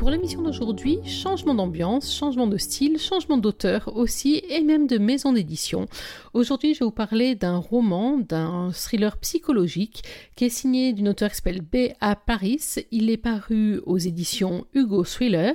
Pour l'émission d'aujourd'hui, changement d'ambiance, changement de style, changement d'auteur aussi et même de maison d'édition. Aujourd'hui, je vais vous parler d'un roman, d'un thriller psychologique qui est signé d'une auteure qui s'appelle B.A. Paris. Il est paru aux éditions Hugo Thriller.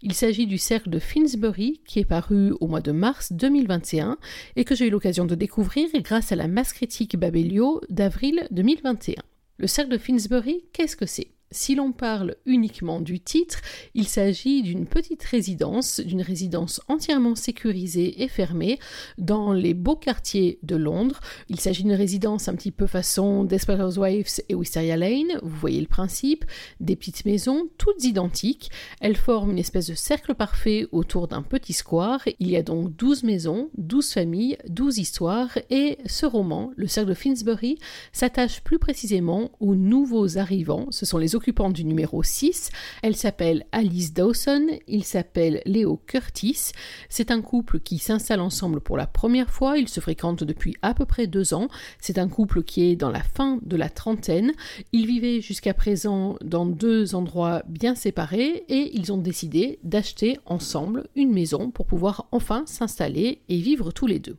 Il s'agit du Cercle de Finsbury qui est paru au mois de mars 2021 et que j'ai eu l'occasion de découvrir grâce à la masse critique Babelio d'avril 2021. Le Cercle de Finsbury, qu'est-ce que c'est? Si l'on parle uniquement du titre, il s'agit d'une petite résidence, d'une résidence entièrement sécurisée et fermée dans les beaux quartiers de Londres. Il s'agit d'une résidence un petit peu façon Desperate Housewives et Wisteria Lane, vous voyez le principe, des petites maisons toutes identiques. Elles forment une espèce de cercle parfait autour d'un petit square. Il y a donc 12 maisons, 12 familles, 12 histoires et ce roman, le cercle de Finsbury, s'attache plus précisément aux nouveaux arrivants. Ce sont les occupante du numéro 6. Elle s'appelle Alice Dawson, il s'appelle Léo Curtis. C'est un couple qui s'installe ensemble pour la première fois. Ils se fréquentent depuis à peu près deux ans. C'est un couple qui est dans la fin de la trentaine. Ils vivaient jusqu'à présent dans deux endroits bien séparés et ils ont décidé d'acheter ensemble une maison pour pouvoir enfin s'installer et vivre tous les deux.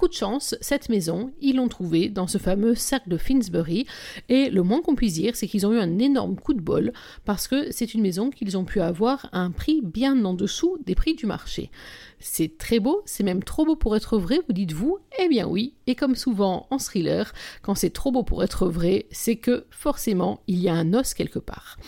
Coup de chance, cette maison, ils l'ont trouvée dans ce fameux cercle de Finsbury, et le moins qu'on puisse dire, c'est qu'ils ont eu un énorme coup de bol, parce que c'est une maison qu'ils ont pu avoir à un prix bien en dessous des prix du marché. C'est très beau, c'est même trop beau pour être vrai, vous dites-vous Eh bien oui, et comme souvent en thriller, quand c'est trop beau pour être vrai, c'est que forcément il y a un os quelque part.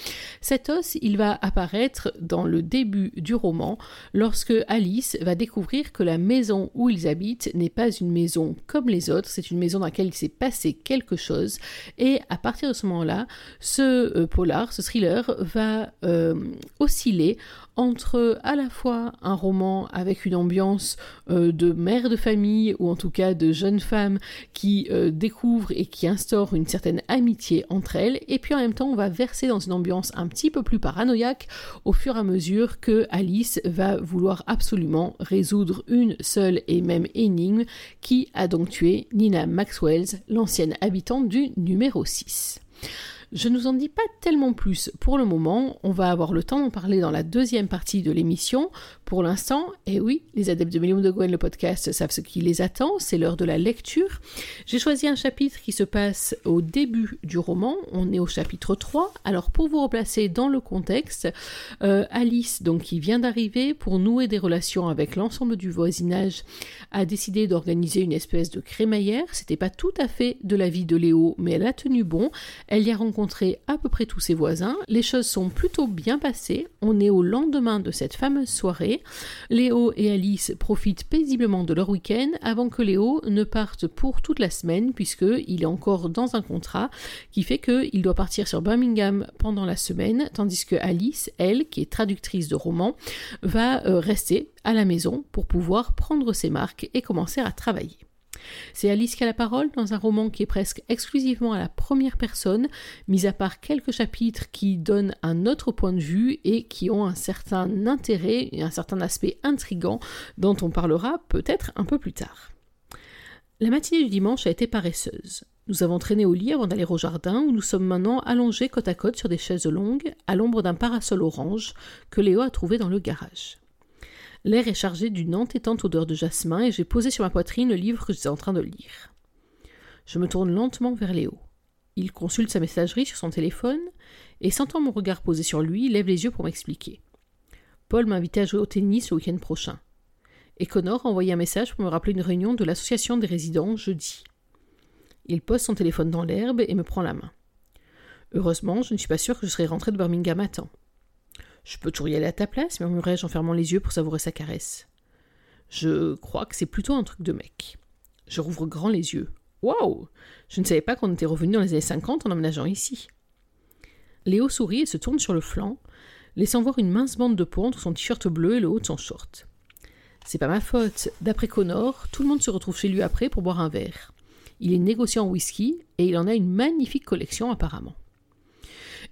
Cet os, il va apparaître dans le début du roman, lorsque Alice va découvrir que la maison où ils habitent n'est pas une maison comme les autres, c'est une maison dans laquelle il s'est passé quelque chose, et à partir de ce moment-là, ce euh, polar, ce thriller va euh, osciller entre à la fois un roman avec une ambiance euh, de mère de famille ou en tout cas de jeune femme qui euh, découvre et qui instaure une certaine amitié entre elles et puis en même temps on va verser dans une ambiance un petit peu plus paranoïaque au fur et à mesure que Alice va vouloir absolument résoudre une seule et même énigme qui a donc tué Nina Maxwells, l'ancienne habitante du numéro 6. Je ne vous en dis pas tellement plus pour le moment, on va avoir le temps d'en parler dans la deuxième partie de l'émission. Pour l'instant, et eh oui, les adeptes de Million de Gwen, le podcast, savent ce qui les attend, c'est l'heure de la lecture. J'ai choisi un chapitre qui se passe au début du roman, on est au chapitre 3. Alors pour vous replacer dans le contexte, euh, Alice, donc qui vient d'arriver pour nouer des relations avec l'ensemble du voisinage, a décidé d'organiser une espèce de crémaillère. C'était pas tout à fait de la vie de Léo, mais elle a tenu bon. Elle y a rencontré à peu près tous ses voisins. Les choses sont plutôt bien passées. On est au lendemain de cette fameuse soirée. Léo et Alice profitent paisiblement de leur week-end avant que Léo ne parte pour toute la semaine puisqu'il est encore dans un contrat qui fait qu'il doit partir sur Birmingham pendant la semaine tandis que Alice, elle, qui est traductrice de romans, va euh, rester à la maison pour pouvoir prendre ses marques et commencer à travailler. C'est Alice qui a la parole dans un roman qui est presque exclusivement à la première personne, mis à part quelques chapitres qui donnent un autre point de vue et qui ont un certain intérêt et un certain aspect intrigant dont on parlera peut-être un peu plus tard. La matinée du dimanche a été paresseuse. Nous avons traîné au lit avant d'aller au jardin où nous sommes maintenant allongés côte à côte sur des chaises longues à l'ombre d'un parasol orange que Léo a trouvé dans le garage. L'air est chargé d'une entêtante odeur de jasmin et j'ai posé sur ma poitrine le livre que j'étais en train de lire. Je me tourne lentement vers Léo. Il consulte sa messagerie sur son téléphone et, sentant mon regard posé sur lui, lève les yeux pour m'expliquer. Paul m'a invité à jouer au tennis le week-end prochain. Et Connor a envoyé un message pour me rappeler une réunion de l'association des résidents jeudi. Il pose son téléphone dans l'herbe et me prend la main. Heureusement, je ne suis pas sûr que je serai rentré de Birmingham à temps. Je peux toujours y aller à ta place, murmurai-je en fermant les yeux pour savourer sa caresse. Je crois que c'est plutôt un truc de mec. Je rouvre grand les yeux. Waouh Je ne savais pas qu'on était revenu dans les années 50 en emménageant ici. Léo sourit et se tourne sur le flanc, laissant voir une mince bande de peau entre son t-shirt bleu et le haut de son short. C'est pas ma faute. D'après Connor, tout le monde se retrouve chez lui après pour boire un verre. Il est négociant en whisky et il en a une magnifique collection apparemment.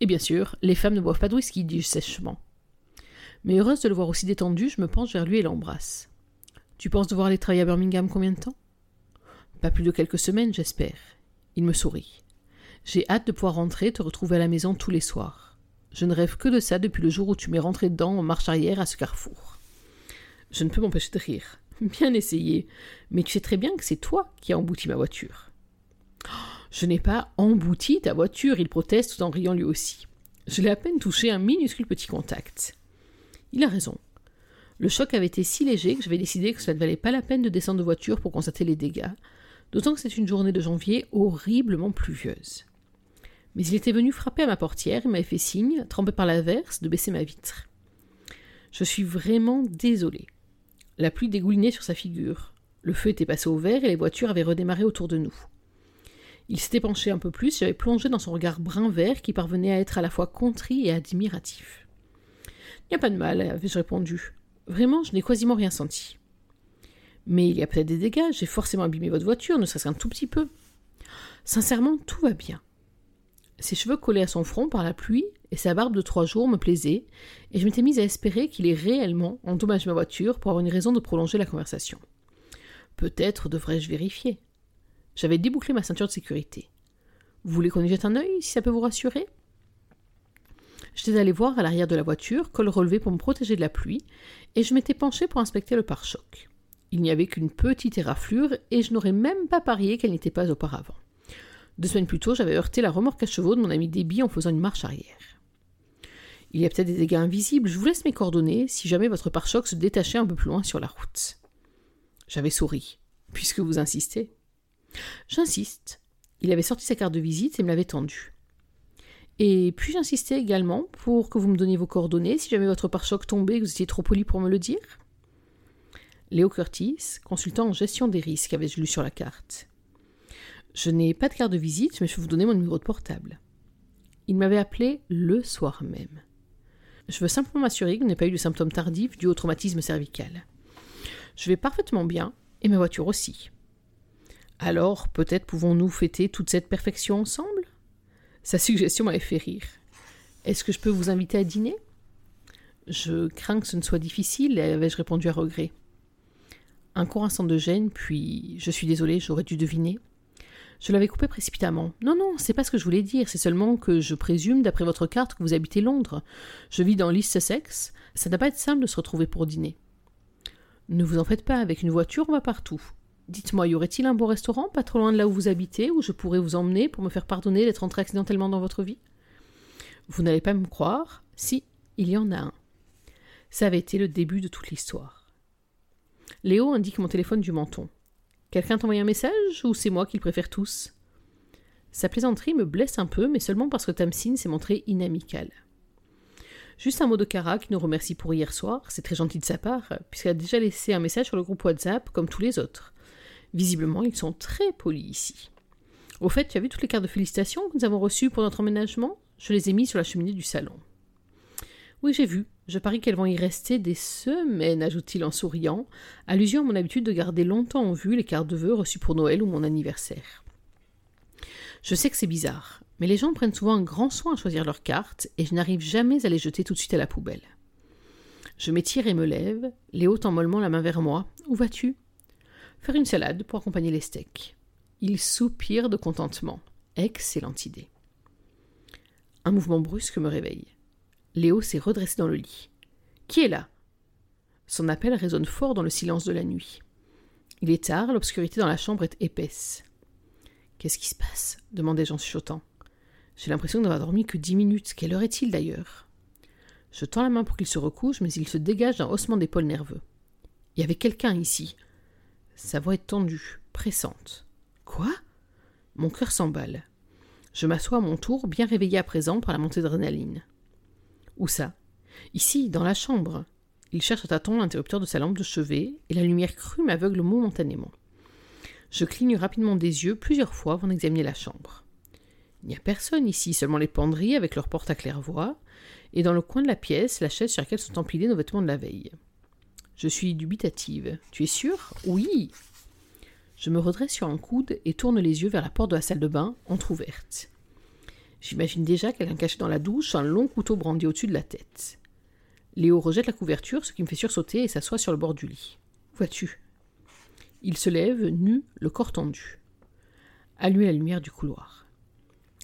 Et bien sûr, les femmes ne boivent pas de whisky, dis-je sèchement. Mais heureuse de le voir aussi détendu, je me penche vers lui et l'embrasse. Tu penses devoir aller travailler à Birmingham combien de temps? Pas plus de quelques semaines, j'espère. Il me sourit. J'ai hâte de pouvoir rentrer, te retrouver à la maison tous les soirs. Je ne rêve que de ça depuis le jour où tu m'es rentré dedans en marche arrière à ce carrefour. Je ne peux m'empêcher de rire. Bien essayé. Mais tu sais très bien que c'est toi qui as embouti ma voiture. Je n'ai pas embouti ta voiture, il proteste tout en riant lui aussi. Je l'ai à peine touché un minuscule petit contact. Il a raison. Le choc avait été si léger que j'avais décidé que cela ne valait pas la peine de descendre de voiture pour constater les dégâts, d'autant que c'est une journée de janvier horriblement pluvieuse. Mais il était venu frapper à ma portière et m'avait fait signe, trempé par l'averse, de baisser ma vitre. Je suis vraiment désolé. La pluie dégoulinait sur sa figure. Le feu était passé au vert et les voitures avaient redémarré autour de nous. Il s'était penché un peu plus, j'avais plongé dans son regard brun-vert qui parvenait à être à la fois contrit et admiratif. Il n'y a pas de mal, avais-je répondu. Vraiment, je n'ai quasiment rien senti. Mais il y a peut-être des dégâts, j'ai forcément abîmé votre voiture, ne serait-ce qu'un tout petit peu. Sincèrement, tout va bien. Ses cheveux collés à son front par la pluie et sa barbe de trois jours me plaisaient, et je m'étais mise à espérer qu'il ait réellement endommagé ma voiture pour avoir une raison de prolonger la conversation. Peut-être devrais-je vérifier. J'avais débouclé ma ceinture de sécurité. Vous voulez qu'on y jette un œil, si ça peut vous rassurer? J'étais allé voir à l'arrière de la voiture, col relevé pour me protéger de la pluie, et je m'étais penché pour inspecter le pare-choc. Il n'y avait qu'une petite éraflure, et je n'aurais même pas parié qu'elle n'était pas auparavant. Deux semaines plus tôt, j'avais heurté la remorque à chevaux de mon ami Déby en faisant une marche arrière. Il y a peut-être des dégâts invisibles, je vous laisse mes coordonnées si jamais votre pare-choc se détachait un peu plus loin sur la route. J'avais souri, puisque vous insistez. J'insiste. Il avait sorti sa carte de visite et me l'avait tendue. Et puis j'insistais également pour que vous me donniez vos coordonnées si jamais votre pare-choc tombait et que vous étiez trop poli pour me le dire. Léo Curtis, consultant en gestion des risques, avais-je lu sur la carte. Je n'ai pas de carte de visite, mais je vais vous donner mon numéro de portable. Il m'avait appelé le soir même. Je veux simplement m'assurer que vous n'avez pas eu de symptômes tardifs dus au traumatisme cervical. Je vais parfaitement bien, et ma voiture aussi. Alors, peut-être pouvons-nous fêter toute cette perfection ensemble? Sa suggestion m'avait fait rire. Est-ce que je peux vous inviter à dîner? Je crains que ce ne soit difficile, avais-je répondu à regret. Un court instant de gêne, puis je suis désolé, j'aurais dû deviner. Je l'avais coupé précipitamment. Non, non, c'est pas ce que je voulais dire, c'est seulement que je présume, d'après votre carte, que vous habitez Londres. Je vis dans l'East Sussex. Ça n'a pas été simple de se retrouver pour dîner. Ne vous en faites pas, avec une voiture, on va partout. Dites-moi, y aurait-il un bon restaurant pas trop loin de là où vous habitez, où je pourrais vous emmener pour me faire pardonner d'être entré accidentellement dans votre vie? Vous n'allez pas me croire Si, il y en a un. Ça avait été le début de toute l'histoire. Léo indique mon téléphone du menton. Quelqu'un t'a envoyé un message ou c'est moi qui le préfère tous? Sa plaisanterie me blesse un peu, mais seulement parce que Tamsin s'est montré inamical. Juste un mot de Cara qui nous remercie pour hier soir, c'est très gentil de sa part, puisqu'elle a déjà laissé un message sur le groupe WhatsApp comme tous les autres. Visiblement, ils sont très polis ici. Au fait, tu as vu toutes les cartes de félicitations que nous avons reçues pour notre emménagement Je les ai mis sur la cheminée du salon. Oui, j'ai vu. Je parie qu'elles vont y rester des semaines, ajoute-t-il en souriant, allusion à mon habitude de garder longtemps en vue les cartes de vœux reçues pour Noël ou mon anniversaire. Je sais que c'est bizarre, mais les gens prennent souvent un grand soin à choisir leurs cartes et je n'arrive jamais à les jeter tout de suite à la poubelle. Je m'étire et me lève, Léo tend mollement la main vers moi. Où vas-tu? Faire une salade pour accompagner les steaks. Il soupire de contentement. Excellente idée. Un mouvement brusque me réveille. Léo s'est redressé dans le lit. Qui est là? Son appel résonne fort dans le silence de la nuit. Il est tard, l'obscurité dans la chambre est épaisse. Qu'est-ce qui se passe? demandai-je en chuchotant. J'ai l'impression d'avoir dormi que dix minutes. Quelle heure est-il d'ailleurs? Je tends la main pour qu'il se recouche, mais il se dégage d'un haussement d'épaule nerveux. Il y avait quelqu'un ici. Sa voix est tendue, pressante. Quoi? Mon cœur s'emballe. Je m'assois à mon tour, bien réveillé à présent par la montée d'adrénaline. Où ça? Ici, dans la chambre. Il cherche à tâtons l'interrupteur de sa lampe de chevet, et la lumière crue m'aveugle momentanément. Je cligne rapidement des yeux plusieurs fois avant d'examiner la chambre. Il n'y a personne ici, seulement les penderies avec leurs portes à claire-voie, et dans le coin de la pièce, la chaise sur laquelle sont empilés nos vêtements de la veille. Je suis dubitative. Tu es sûre? Oui. Je me redresse sur un coude et tourne les yeux vers la porte de la salle de bain, entr'ouverte. J'imagine déjà quelqu'un caché dans la douche, un long couteau brandi au-dessus de la tête. Léo rejette la couverture, ce qui me fait sursauter et s'assoit sur le bord du lit. Vois-tu Il se lève, nu, le corps tendu. Allume la lumière du couloir.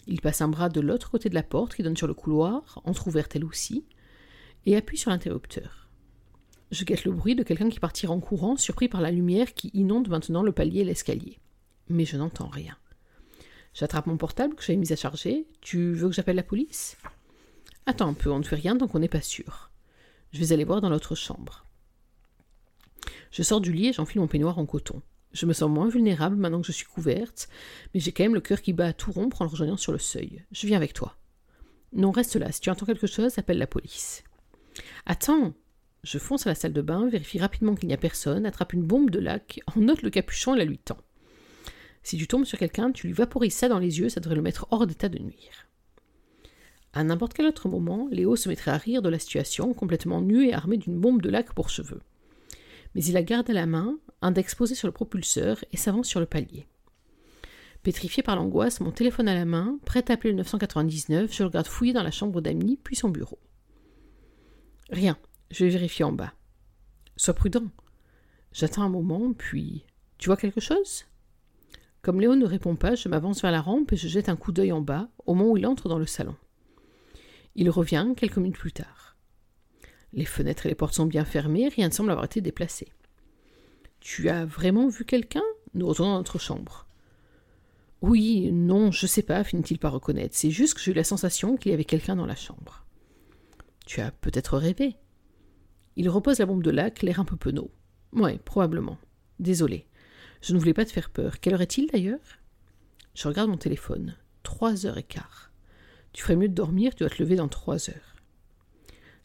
Il passe un bras de l'autre côté de la porte qui donne sur le couloir, entr'ouverte elle aussi, et appuie sur l'interrupteur. Je guette le bruit de quelqu'un qui partira en courant, surpris par la lumière qui inonde maintenant le palier et l'escalier. Mais je n'entends rien. J'attrape mon portable que j'avais mis à charger. Tu veux que j'appelle la police? Attends un peu, on ne fait rien tant qu'on n'est pas sûr. Je vais aller voir dans l'autre chambre. Je sors du lit et j'enfile mon peignoir en coton. Je me sens moins vulnérable maintenant que je suis couverte, mais j'ai quand même le cœur qui bat à tout rompre en le rejoignant sur le seuil. Je viens avec toi. Non, reste là. Si tu entends quelque chose, appelle la police. Attends Je fonce à la salle de bain, vérifie rapidement qu'il n'y a personne, attrape une bombe de lac, en note le capuchon et la lui tend. Si tu tombes sur quelqu'un, tu lui vaporises ça dans les yeux, ça devrait le mettre hors d'état de nuire. À n'importe quel autre moment, Léo se mettrait à rire de la situation, complètement nu et armé d'une bombe de lac pour cheveux. Mais il la garde à la main, index posé sur le propulseur, et s'avance sur le palier. Pétrifié par l'angoisse, mon téléphone à la main, prêt à appeler le 999, je regarde fouiller dans la chambre d'amis, puis son bureau. Rien, je vais vérifier en bas. Sois prudent. J'attends un moment, puis. Tu vois quelque chose? Comme Léo ne répond pas, je m'avance vers la rampe et je jette un coup d'œil en bas, au moment où il entre dans le salon. Il revient quelques minutes plus tard. Les fenêtres et les portes sont bien fermées, rien ne semble avoir été déplacé. Tu as vraiment vu quelqu'un? Nous retournons dans notre chambre. Oui, non, je sais pas, finit-il par reconnaître. C'est juste que j'ai eu la sensation qu'il y avait quelqu'un dans la chambre. Tu as peut-être rêvé. Il repose la bombe de lac, l'air un peu penaud. Ouais, probablement. Désolé. Je ne voulais pas te faire peur. Quelle heure est-il d'ailleurs? Je regarde mon téléphone. Trois heures et quart. Tu ferais mieux de dormir, tu dois te lever dans trois heures.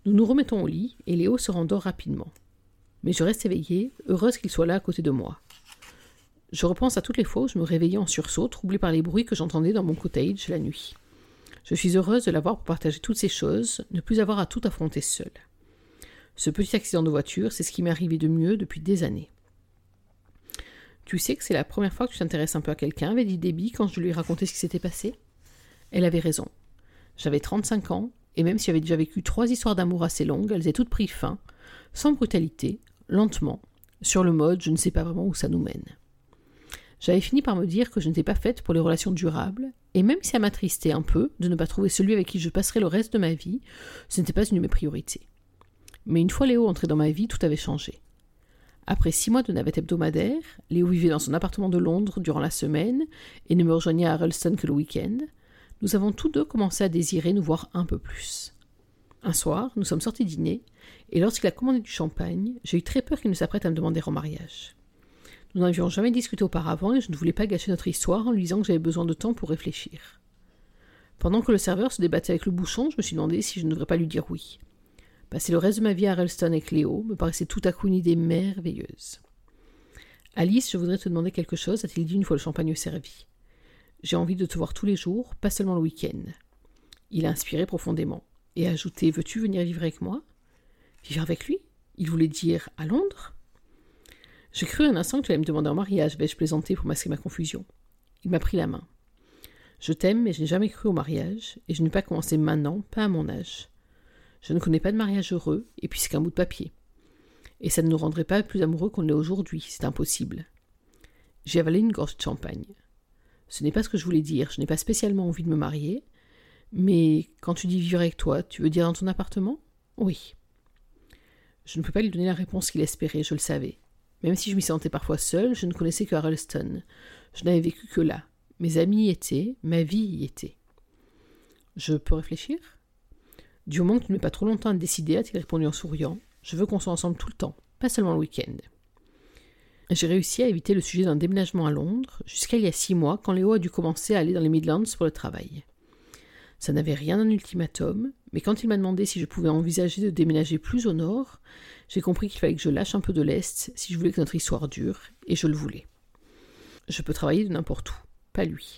Nous nous remettons au lit, et Léo se rendort rapidement. Mais je reste éveillée, heureuse qu'il soit là à côté de moi. Je repense à toutes les fois où je me réveillais en sursaut, troublée par les bruits que j'entendais dans mon cottage la nuit. Je suis heureuse de l'avoir pour partager toutes ces choses, ne plus avoir à tout affronter seule. Ce petit accident de voiture, c'est ce qui m'est arrivé de mieux depuis des années. Tu sais que c'est la première fois que tu t'intéresses un peu à quelqu'un, avait dit Debbie quand je lui ai ce qui s'était passé? Elle avait raison. J'avais 35 ans, et même si j'avais déjà vécu trois histoires d'amour assez longues, elles aient toutes pris fin, sans brutalité, lentement, sur le mode je ne sais pas vraiment où ça nous mène. J'avais fini par me dire que je n'étais pas faite pour les relations durables, et même si ça m'attristait un peu de ne pas trouver celui avec qui je passerais le reste de ma vie, ce n'était pas une de mes priorités. Mais une fois Léo entré dans ma vie, tout avait changé. Après six mois de navette hebdomadaire, Léo vivait dans son appartement de Londres durant la semaine et ne me rejoignait à Ralston que le week-end nous avons tous deux commencé à désirer nous voir un peu plus. Un soir, nous sommes sortis dîner, et lorsqu'il a commandé du champagne, j'ai eu très peur qu'il ne s'apprête à me demander en mariage. Nous n'avions jamais discuté auparavant et je ne voulais pas gâcher notre histoire en lui disant que j'avais besoin de temps pour réfléchir. Pendant que le serveur se débattait avec le bouchon, je me suis demandé si je ne devrais pas lui dire oui. Passer le reste de ma vie à Ralston avec Léo me paraissait tout à coup une idée merveilleuse. Alice, je voudrais te demander quelque chose, a-t-il dit une fois le champagne servi. J'ai envie de te voir tous les jours, pas seulement le week-end. Il a inspiré profondément et a ajouté Veux-tu venir vivre avec moi? Vivre avec lui? Il voulait dire à Londres? J'ai cru un instant que tu allais me demander en mariage, vais-je plaisanter pour masquer ma confusion? Il m'a pris la main. Je t'aime, mais je n'ai jamais cru au mariage, et je n'ai pas commencé maintenant, pas à mon âge. Je ne connais pas de mariage heureux, et puis c'est qu'un bout de papier. Et ça ne nous rendrait pas plus amoureux qu'on l'est aujourd'hui, c'est impossible. J'ai avalé une gorge de champagne. Ce n'est pas ce que je voulais dire, je n'ai pas spécialement envie de me marier. Mais quand tu dis vivre avec toi, tu veux dire dans ton appartement? Oui. Je ne peux pas lui donner la réponse qu'il espérait, je le savais. Même si je m'y sentais parfois seule, je ne connaissais que Harleston. Je n'avais vécu que là. Mes amis y étaient, ma vie y était. Je peux réfléchir? Du moment que tu ne pas trop longtemps à décider, a-t-il répondu en souriant. Je veux qu'on soit ensemble tout le temps, pas seulement le week-end. J'ai réussi à éviter le sujet d'un déménagement à Londres jusqu'à il y a six mois quand Léo a dû commencer à aller dans les Midlands pour le travail. Ça n'avait rien d'un ultimatum, mais quand il m'a demandé si je pouvais envisager de déménager plus au nord, j'ai compris qu'il fallait que je lâche un peu de l'Est si je voulais que notre histoire dure, et je le voulais. Je peux travailler de n'importe où, pas lui.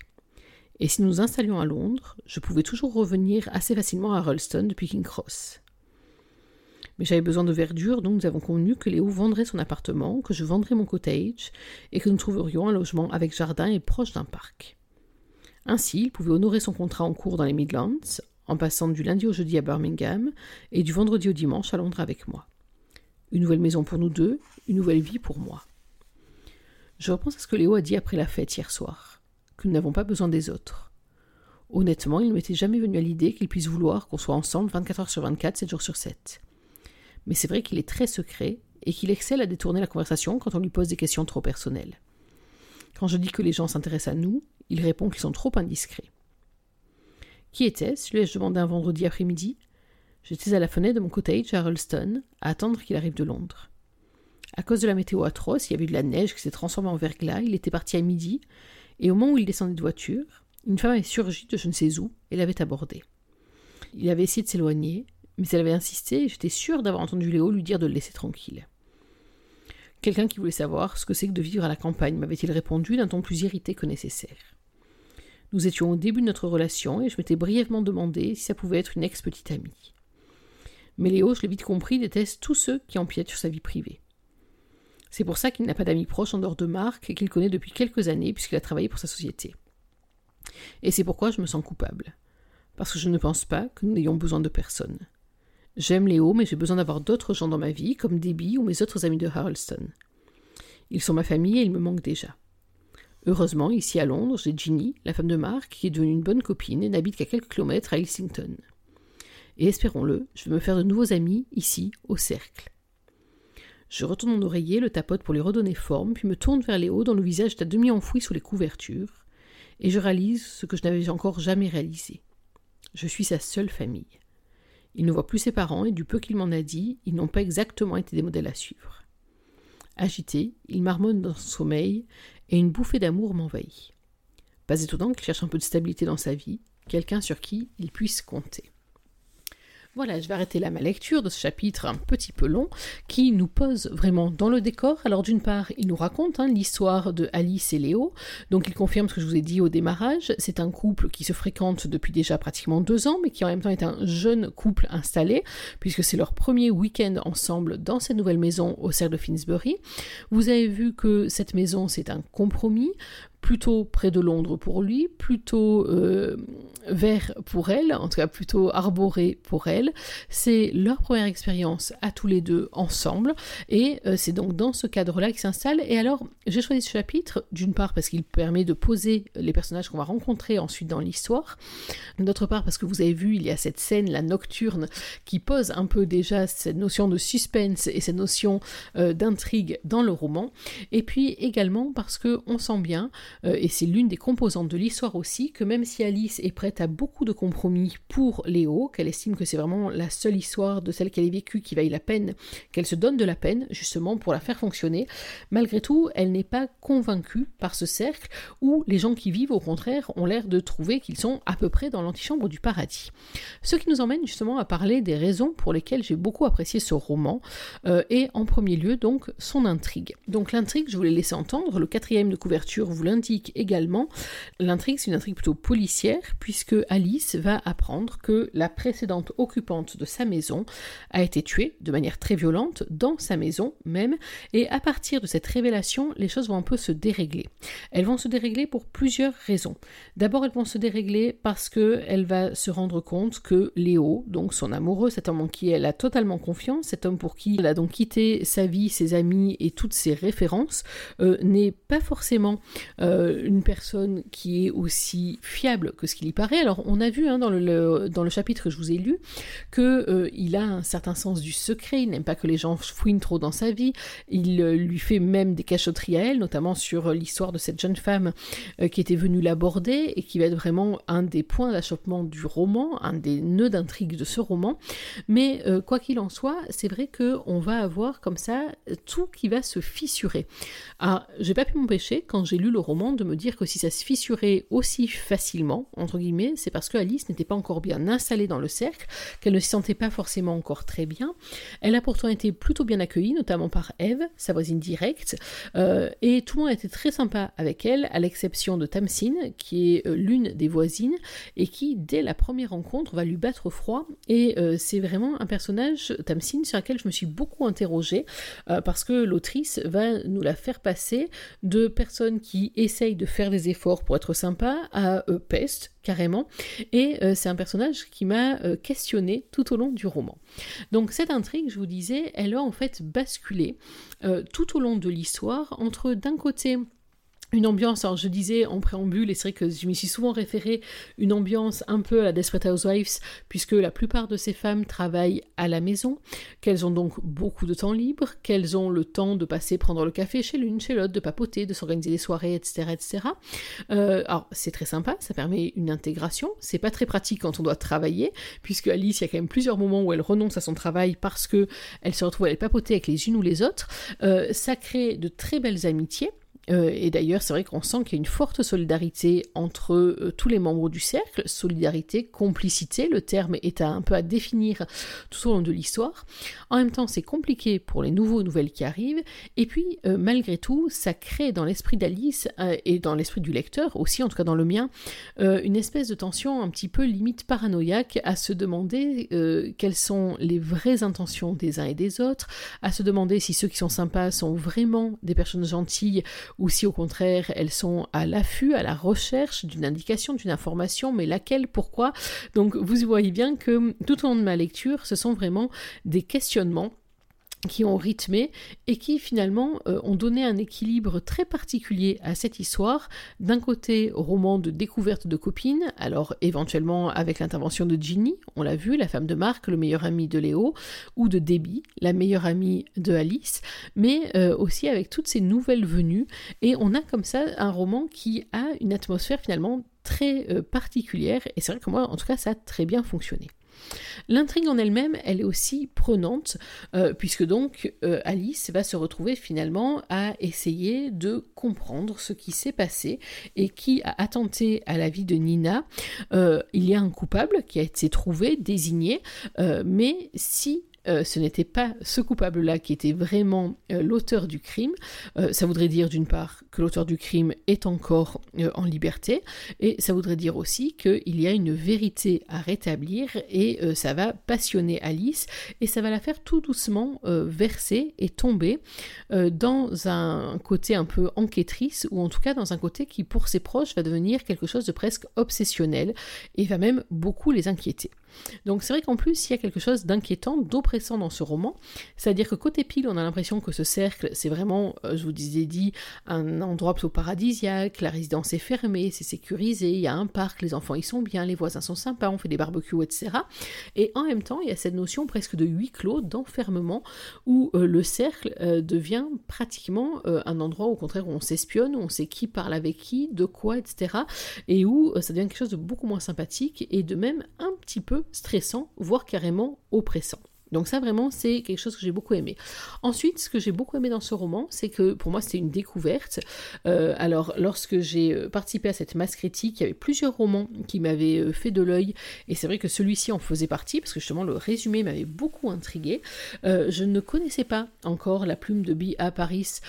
Et si nous installions à Londres, je pouvais toujours revenir assez facilement à Ralston depuis King Cross mais j'avais besoin de verdure, donc nous avons convenu que Léo vendrait son appartement, que je vendrais mon cottage, et que nous trouverions un logement avec jardin et proche d'un parc. Ainsi, il pouvait honorer son contrat en cours dans les Midlands, en passant du lundi au jeudi à Birmingham et du vendredi au dimanche à Londres avec moi. Une nouvelle maison pour nous deux, une nouvelle vie pour moi. Je repense à ce que Léo a dit après la fête hier soir, que nous n'avons pas besoin des autres. Honnêtement, il ne m'était jamais venu à l'idée qu'il puisse vouloir qu'on soit ensemble 24 heures sur 24, 7 jours sur 7. Mais c'est vrai qu'il est très secret et qu'il excelle à détourner la conversation quand on lui pose des questions trop personnelles. Quand je dis que les gens s'intéressent à nous, il répond qu'ils sont trop indiscrets. Qui était-ce? lui ai-je demandé un vendredi après-midi. J'étais à la fenêtre de mon cottage à Ralston, à attendre qu'il arrive de Londres. À cause de la météo atroce, il y avait de la neige qui s'est transformée en verglas, il était parti à midi, et au moment où il descendait de voiture, une femme est surgie de je ne sais où et l'avait abordé. Il avait essayé de s'éloigner, mais elle avait insisté et j'étais sûre d'avoir entendu Léo lui dire de le laisser tranquille. Quelqu'un qui voulait savoir ce que c'est que de vivre à la campagne, m'avait-il répondu d'un ton plus irrité que nécessaire. Nous étions au début de notre relation et je m'étais brièvement demandé si ça pouvait être une ex-petite amie. Mais Léo, je l'ai vite compris, déteste tous ceux qui empiètent sur sa vie privée. C'est pour ça qu'il n'a pas d'amis proches en dehors de Marc et qu'il connaît depuis quelques années puisqu'il a travaillé pour sa société. Et c'est pourquoi je me sens coupable. Parce que je ne pense pas que nous n'ayons besoin de personne. J'aime Léo, mais j'ai besoin d'avoir d'autres gens dans ma vie, comme Debbie ou mes autres amis de Harleston. Ils sont ma famille et ils me manquent déjà. Heureusement, ici à Londres, j'ai Ginny, la femme de Mark, qui est devenue une bonne copine et n'habite qu'à quelques kilomètres à Islington. Et espérons-le, je vais me faire de nouveaux amis ici, au cercle. Je retourne mon oreiller, le tapote pour lui redonner forme, puis me tourne vers Léo dont le visage est à demi enfoui sous les couvertures et je réalise ce que je n'avais encore jamais réalisé. Je suis sa seule famille. Il ne voit plus ses parents et du peu qu'il m'en a dit, ils n'ont pas exactement été des modèles à suivre. Agité, il marmonne dans son sommeil et une bouffée d'amour m'envahit. Pas étonnant qu'il cherche un peu de stabilité dans sa vie, quelqu'un sur qui il puisse compter. Voilà, je vais arrêter là ma lecture de ce chapitre un petit peu long qui nous pose vraiment dans le décor. Alors d'une part, il nous raconte hein, l'histoire de Alice et Léo. Donc il confirme ce que je vous ai dit au démarrage. C'est un couple qui se fréquente depuis déjà pratiquement deux ans, mais qui en même temps est un jeune couple installé, puisque c'est leur premier week-end ensemble dans cette nouvelle maison au cercle de Finsbury. Vous avez vu que cette maison, c'est un compromis plutôt près de Londres pour lui, plutôt euh, vert pour elle, en tout cas plutôt arboré pour elle. C'est leur première expérience à tous les deux ensemble, et euh, c'est donc dans ce cadre-là qu'ils s'installent. Et alors, j'ai choisi ce chapitre, d'une part parce qu'il permet de poser les personnages qu'on va rencontrer ensuite dans l'histoire, d'autre part parce que vous avez vu, il y a cette scène, la nocturne, qui pose un peu déjà cette notion de suspense et cette notion euh, d'intrigue dans le roman, et puis également parce que on sent bien euh, et c'est l'une des composantes de l'histoire aussi, que même si Alice est prête à beaucoup de compromis pour Léo, qu'elle estime que c'est vraiment la seule histoire de celle qu'elle ait vécue qui vaille la peine, qu'elle se donne de la peine justement pour la faire fonctionner, malgré tout, elle n'est pas convaincue par ce cercle où les gens qui vivent au contraire ont l'air de trouver qu'ils sont à peu près dans l'antichambre du paradis. Ce qui nous emmène justement à parler des raisons pour lesquelles j'ai beaucoup apprécié ce roman, euh, et en premier lieu donc son intrigue. Donc l'intrigue, je vous l'ai laissé entendre, le quatrième de couverture vous également. L'intrigue, c'est une intrigue plutôt policière, puisque Alice va apprendre que la précédente occupante de sa maison a été tuée de manière très violente dans sa maison même, et à partir de cette révélation, les choses vont un peu se dérégler. Elles vont se dérégler pour plusieurs raisons. D'abord, elles vont se dérégler parce que elle va se rendre compte que Léo, donc son amoureux, cet homme en qui elle a totalement confiance, cet homme pour qui elle a donc quitté sa vie, ses amis et toutes ses références, euh, n'est pas forcément euh, euh, une personne qui est aussi fiable que ce qu'il y paraît. Alors on a vu hein, dans, le, chapitre que je vous ai lu qu'il euh, il a un certain sens du secret, il n'aime pas que les gens fouinent trop dans sa vie, il euh, lui fait même des cachotteries à elle, notamment sur l'histoire de cette jeune femme qui était venue l'aborder et qui va être vraiment un des points d'achoppement du roman, un des nœuds d'intrigue de ce roman. Mais quoi qu'il en soit, c'est vrai qu'on va avoir comme ça tout qui va se fissurer. Alors, j'ai pas pu m'empêcher quand j'ai lu le roman de me dire que si ça se fissurait aussi facilement, entre guillemets, c'est parce que Alice n'était pas encore bien installée dans le cercle, qu'elle ne se sentait pas forcément encore très bien. Elle a pourtant été plutôt bien accueillie, notamment par Eve, sa voisine directe, euh, et tout le monde été très sympa avec elle, à l'exception de Tamsin, qui est euh, l'une des voisines, et qui, dès la première rencontre, va lui battre froid, et euh, c'est vraiment un personnage, Tamsin, sur lequel je me suis beaucoup interrogée, parce que l'autrice va nous la faire passer de personnes qui essaye de faire des efforts pour être sympa à peste carrément. Et c'est un personnage qui m'a questionné tout au long du roman. Donc cette intrigue, je vous disais, elle a en fait basculé tout au long de l'histoire entre d'un côté une ambiance, alors je disais en préambule, et c'est vrai que je m'y suis souvent référé, une ambiance un peu à la Desperate Housewives, puisque la plupart de ces femmes travaillent à la maison, qu'elles ont donc beaucoup de temps libre, qu'elles ont le temps de passer prendre le café chez l'une, chez l'autre, de papoter, de s'organiser des soirées, etc. etc. Euh, alors c'est très sympa, ça permet une intégration, c'est pas très pratique quand on doit travailler, puisque Alice, il y a quand même plusieurs moments où elle renonce à son travail parce que elle se retrouve à aller papoter avec les unes ou les autres. Euh, ça crée de très belles amitiés. Euh, et d'ailleurs, c'est vrai qu'on sent qu'il y a une forte solidarité entre euh, tous les membres du cercle, solidarité, complicité, le terme est un peu à définir tout au long de l'histoire. En même temps, c'est compliqué pour les nouveaux nouvelles qui arrivent, et puis euh, malgré tout, ça crée dans l'esprit d'Alice et dans l'esprit du lecteur, aussi en tout cas dans le mien, une espèce de tension un petit peu limite paranoïaque à se demander quelles sont les vraies intentions des uns et des autres, à se demander si ceux qui sont sympas sont vraiment des personnes gentilles ou si au contraire elles sont à l'affût, à la recherche d'une indication, d'une information, mais laquelle, pourquoi? Donc vous voyez bien que tout au long de ma lecture, ce sont vraiment des questionnements qui ont rythmé et qui finalement euh, ont donné un équilibre très particulier à cette histoire. D'un côté, roman de découverte de copines, alors éventuellement avec l'intervention de Ginny, on l'a vu, la femme de Marc, le meilleur ami de Léo, ou de Debbie, la meilleure amie de Alice, mais euh, aussi avec toutes ces nouvelles venues. Et on a comme ça un roman qui a une atmosphère finalement très euh, particulière, et c'est vrai que moi, en tout cas, ça a très bien fonctionné. L'intrigue en elle-même, elle est aussi prenante, euh, puisque donc euh, Alice va se retrouver finalement à essayer de comprendre ce qui s'est passé et qui a attenté à la vie de Nina. Euh, il y a un coupable qui a été trouvé, désigné, mais si euh, ce n'était pas ce coupable-là qui était vraiment euh, l'auteur du crime. Euh, ça voudrait dire d'une part que l'auteur du crime est encore en liberté, et ça voudrait dire aussi qu'il y a une vérité à rétablir, et ça va passionner Alice, et ça va la faire tout doucement verser et tomber dans un côté un peu enquêtrice, ou en tout cas dans un côté qui pour ses proches va devenir quelque chose de presque obsessionnel, et va même beaucoup les inquiéter. Donc c'est vrai qu'en plus, il y a quelque chose d'inquiétant, d'oppressant dans ce roman. C'est-à-dire que côté pile, on a l'impression que ce cercle, c'est vraiment, euh, je vous disais dit, un endroit plutôt paradisiaque, la résidence est fermée, c'est sécurisé, il y a un parc, les enfants y sont bien, les voisins sont sympas, on fait des barbecues, etc. Et en même temps, il y a cette notion presque de huis clos, d'enfermement, où euh, le cercle euh, devient pratiquement un endroit au contraire où on s'espionne, où on sait qui parle avec qui, de quoi, etc. Et où ça devient quelque chose de beaucoup moins sympathique et de même un petit peu stressant, voire carrément oppressant. Donc ça vraiment c'est quelque chose que j'ai beaucoup aimé. Ensuite ce que j'ai beaucoup aimé dans ce roman c'est que pour moi c'était une découverte. Euh, alors lorsque j'ai euh, participé à cette masse critique il y avait plusieurs romans qui m'avaient euh, fait de l'œil et c'est vrai que celui-ci en faisait partie parce que justement le résumé m'avait beaucoup intrigué. je ne connaissais pas encore la plume de B.A. Paris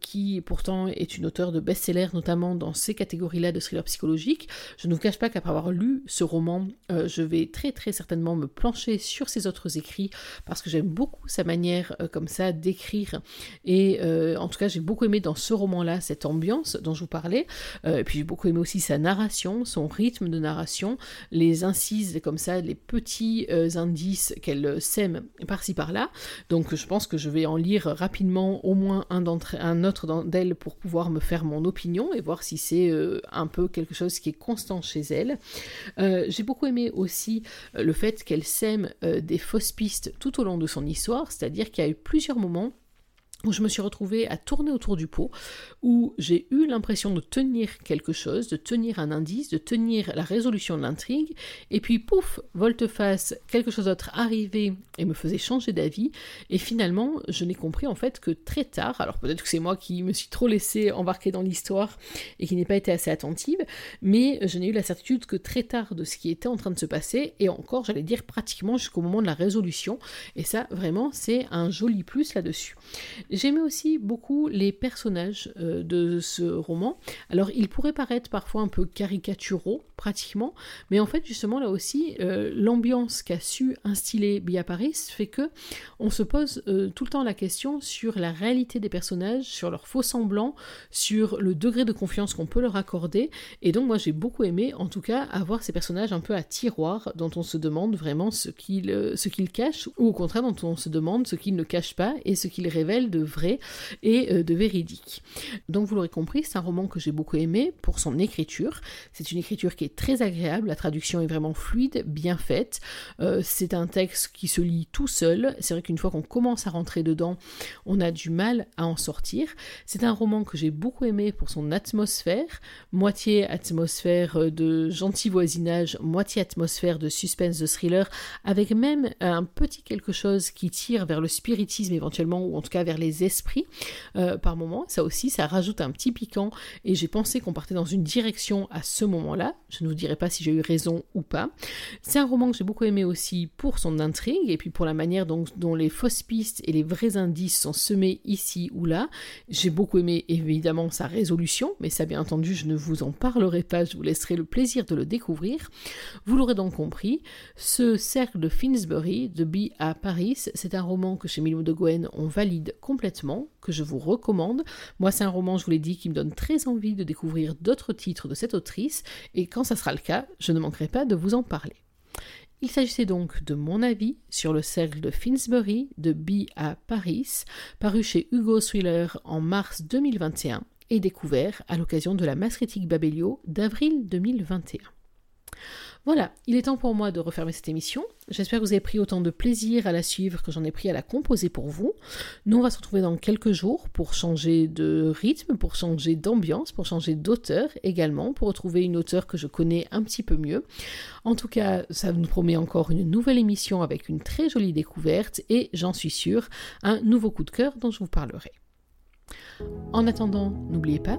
qui pourtant est une auteure de best-seller notamment dans ces catégories-là de thriller psychologique. Je ne vous cache pas qu'après avoir lu ce roman je vais très très certainement me plancher sur ses autres écrits parce que j'aime beaucoup sa manière euh, comme ça d'écrire et euh, en tout cas j'ai beaucoup aimé dans ce roman-là cette ambiance dont je vous parlais euh, et puis j'ai beaucoup aimé aussi sa narration, son rythme de narration, les incises comme ça, les petits indices qu'elle sème par-ci par-là. Donc je pense que je vais en lire rapidement au moins un, d'entre, un autre d'elle pour pouvoir me faire mon opinion et voir si c'est un peu quelque chose qui est constant chez elle. j'ai beaucoup aimé aussi le fait qu'elle sème des fausses pistes tout au long de son histoire, c'est-à-dire qu'il y a eu plusieurs moments où je me suis retrouvée à tourner autour du pot, où j'ai eu l'impression de tenir quelque chose, de tenir un indice, de tenir la résolution de l'intrigue, et puis pouf, volte-face, quelque chose d'autre arrivait et me faisait changer d'avis, et finalement je n'ai compris en fait que très tard, alors peut-être que c'est moi qui me suis trop laissée embarquer dans l'histoire et qui n'ai pas été assez attentive, mais je n'ai eu la certitude que très tard de ce qui était en train de se passer, et encore j'allais dire pratiquement jusqu'au moment de la résolution, et ça vraiment c'est un joli plus là-dessus. J'aimais aussi beaucoup les personnages euh, de ce roman. Alors, ils pourraient paraître parfois un peu caricaturaux, pratiquement, mais en fait, justement, là aussi, euh, l'ambiance qu'a su instiller Bia Paris fait que on se pose euh, tout le temps la question sur la réalité des personnages, sur leur faux semblants, sur le degré de confiance qu'on peut leur accorder. Et donc, moi, j'ai beaucoup aimé, en tout cas, avoir ces personnages un peu à tiroir, dont on se demande vraiment ce qu'ils ce qu'ils cachent, ou au contraire, dont on se demande ce qu'ils ne cachent pas et ce qu'ils révèlent de vrai et euh, de véridique. Donc, vous l'aurez compris, c'est un roman que j'ai beaucoup aimé pour son écriture. C'est une écriture qui est très agréable, la traduction est vraiment fluide, bien faite. Euh, c'est un texte qui se lit tout seul. C'est vrai qu'une fois qu'on commence à rentrer dedans, on a du mal à en sortir. C'est un roman que j'ai beaucoup aimé pour son atmosphère, moitié atmosphère euh, de gentil voisinage, moitié atmosphère de suspense, de thriller, avec même un petit quelque chose qui tire vers le spiritisme éventuellement, ou en tout cas vers les esprits euh, par moment. Ça aussi, ça rajoute un petit piquant, et j'ai pensé qu'on partait dans une direction à ce moment-là. Je ne vous dirai pas si j'ai eu raison ou pas. C'est un roman que j'ai beaucoup aimé aussi pour son intrigue, et puis pour la manière dont, les fausses pistes et les vrais indices sont semés ici ou là. J'ai beaucoup aimé évidemment sa résolution, mais ça bien entendu, je ne vous en parlerai pas, je vous laisserai le plaisir de le découvrir. Vous l'aurez donc compris, ce cercle de Finsbury de B à Paris, c'est un roman que chez Milo de Gwen on valide que je vous recommande. Moi, c'est un roman, je vous l'ai dit, qui me donne très envie de découvrir d'autres titres de cette autrice, et quand ça sera le cas, je ne manquerai pas de vous en parler. Il s'agissait donc de mon avis sur le cercle de Finsbury de B à Paris, paru chez Hugo Thriller en mars 2021 et découvert à l'occasion de la masse critique Babelio d'avril 2021. Voilà, il est temps pour moi de refermer cette émission. J'espère que vous avez pris autant de plaisir à la suivre que j'en ai pris à la composer pour vous. Nous, on va se retrouver dans quelques jours pour changer de rythme, pour changer d'ambiance, pour changer d'auteur également, pour retrouver une auteure que je connais un petit peu mieux. En tout cas, ça nous promet encore une nouvelle émission avec une très jolie découverte et, j'en suis sûre, un nouveau coup de cœur dont je vous parlerai. En attendant, n'oubliez pas